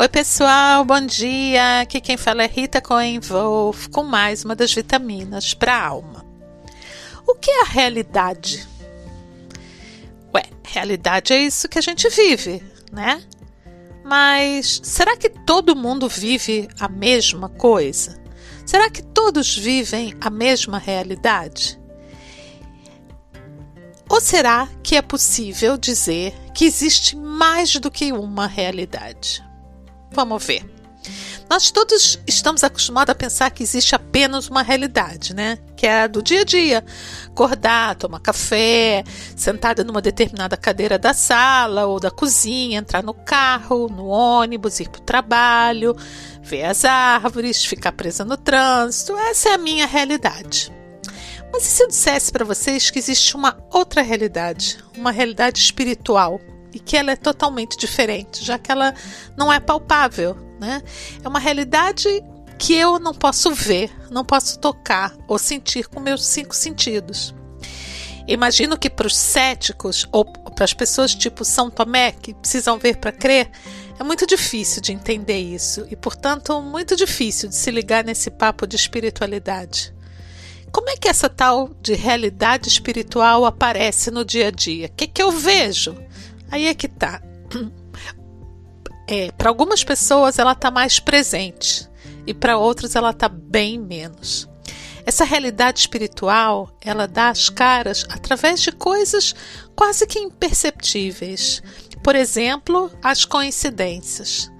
Oi, pessoal, bom dia. Aqui quem fala é Rita Cohen Wolf com mais uma das vitaminas para a alma. O que é a realidade? Ué, realidade é isso que a gente vive, né? Mas será que todo mundo vive a mesma coisa? Será que todos vivem a mesma realidade? Ou será que é possível dizer que existe mais do que uma realidade? Vamos ver. Nós todos estamos acostumados a pensar que existe apenas uma realidade, né? Que é a do dia a dia. Acordar, tomar café, sentada numa determinada cadeira da sala ou da cozinha, entrar no carro, no ônibus, ir para o trabalho, ver as árvores, ficar presa no trânsito. Essa é a minha realidade. Mas e se eu dissesse para vocês que existe uma outra realidade, uma realidade espiritual, e que ela é totalmente diferente, já que ela não é palpável, né? É uma realidade que eu não posso ver, não posso tocar ou sentir com meus cinco sentidos. Imagino que para os céticos ou para as pessoas tipo São Tomé, que precisam ver para crer, é muito difícil de entender isso e, portanto, muito difícil de se ligar nesse papo de espiritualidade. Como é que essa tal de realidade espiritual aparece no dia a dia? O que, que eu vejo? Aí é que tá. É, para algumas pessoas ela está mais presente e para outras ela está bem menos. Essa realidade espiritual, ela dá as caras através de coisas quase que imperceptíveis. Por exemplo, as coincidências.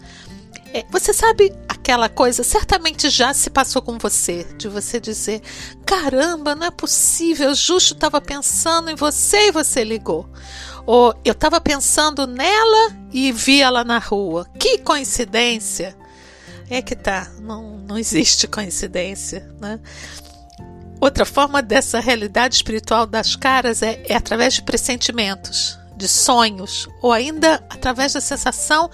É, você sabe aquela coisa, certamente já se passou com você, de você dizer: caramba, não é possível, justo estava pensando em você e você ligou. Ou eu estava pensando nela e vi ela na rua. Que coincidência! É que tá, não, não existe coincidência, né? Outra forma dessa realidade espiritual das caras é, é através de pressentimentos, de sonhos, ou ainda através da sensação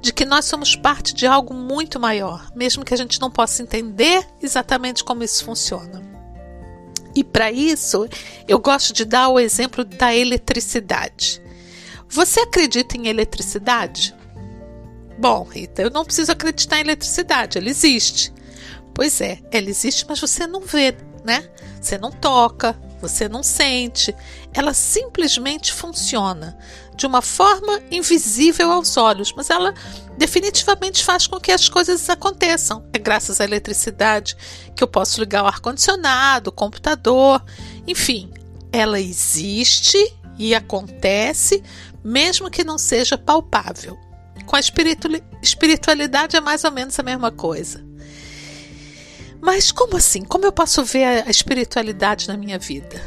de que nós somos parte de algo muito maior, mesmo que a gente não possa entender exatamente como isso funciona. E para isso, eu gosto de dar o exemplo da eletricidade. Você acredita em eletricidade? Bom, Rita, eu não preciso acreditar em eletricidade, ela existe. Pois é, ela existe, mas você não vê, né? Você não toca, você não sente, ela simplesmente funciona de uma forma invisível aos olhos, mas ela definitivamente faz com que as coisas aconteçam. É graças à eletricidade que eu posso ligar o ar-condicionado, o computador, enfim, ela existe e acontece, mesmo que não seja palpável. Com a espiritualidade é mais ou menos a mesma coisa. Mas como assim? Como eu posso ver a espiritualidade na minha vida?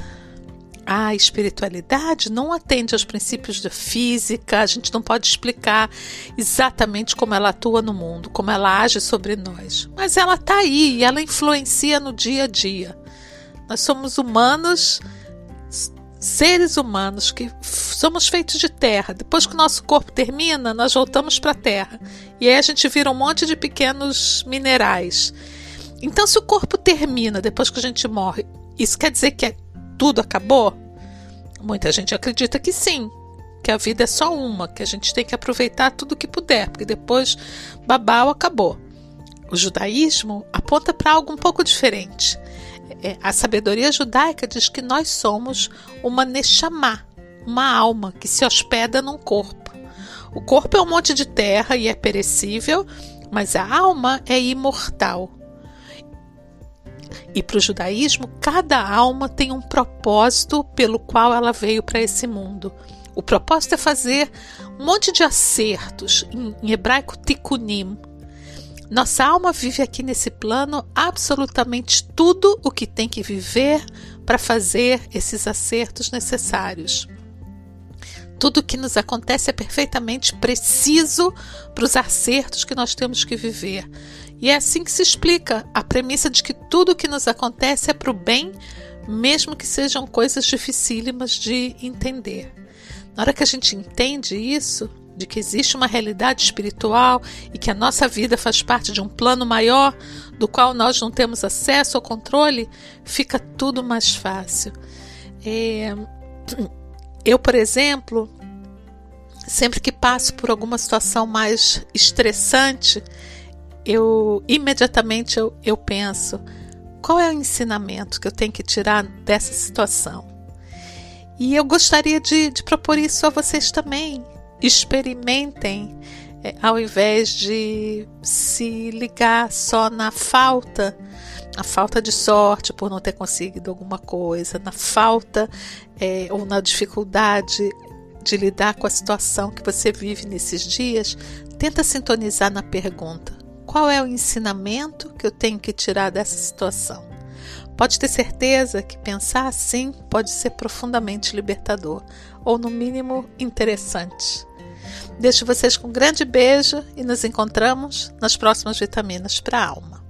A espiritualidade não atende aos princípios da física, a gente não pode explicar exatamente como ela atua no mundo, como ela age sobre nós. Mas ela está aí e ela influencia no dia a dia. Nós somos humanos, seres humanos que somos feitos de terra. Depois que o nosso corpo termina, nós voltamos para a terra. E aí a gente vira um monte de pequenos minerais. Então, se o corpo termina depois que a gente morre, isso quer dizer que é, tudo acabou? Muita gente acredita que sim, que a vida é só uma, que a gente tem que aproveitar tudo que puder, porque depois babau acabou. O judaísmo aponta para algo um pouco diferente. É, a sabedoria judaica diz que nós somos uma neshama, uma alma que se hospeda num corpo. O corpo é um monte de terra e é perecível, mas a alma é imortal. E para o judaísmo, cada alma tem um propósito pelo qual ela veio para esse mundo. O propósito é fazer um monte de acertos, em hebraico tikkunim. Nossa alma vive aqui nesse plano absolutamente tudo o que tem que viver para fazer esses acertos necessários. Tudo o que nos acontece é perfeitamente preciso para os acertos que nós temos que viver. E é assim que se explica a premissa de que tudo o que nos acontece é para o bem, mesmo que sejam coisas dificílimas de entender. Na hora que a gente entende isso, de que existe uma realidade espiritual e que a nossa vida faz parte de um plano maior do qual nós não temos acesso ou controle, fica tudo mais fácil. É... Eu, por exemplo, Sempre que passo por alguma situação mais estressante, eu imediatamente eu, eu penso qual é o ensinamento que eu tenho que tirar dessa situação. E eu gostaria de, de propor isso a vocês também. Experimentem, é, ao invés de se ligar só na falta, na falta de sorte por não ter conseguido alguma coisa, na falta é, ou na dificuldade de lidar com a situação que você vive nesses dias, tenta sintonizar na pergunta: qual é o ensinamento que eu tenho que tirar dessa situação? Pode ter certeza que pensar assim pode ser profundamente libertador, ou no mínimo interessante. Deixo vocês com um grande beijo e nos encontramos nas próximas vitaminas para a alma.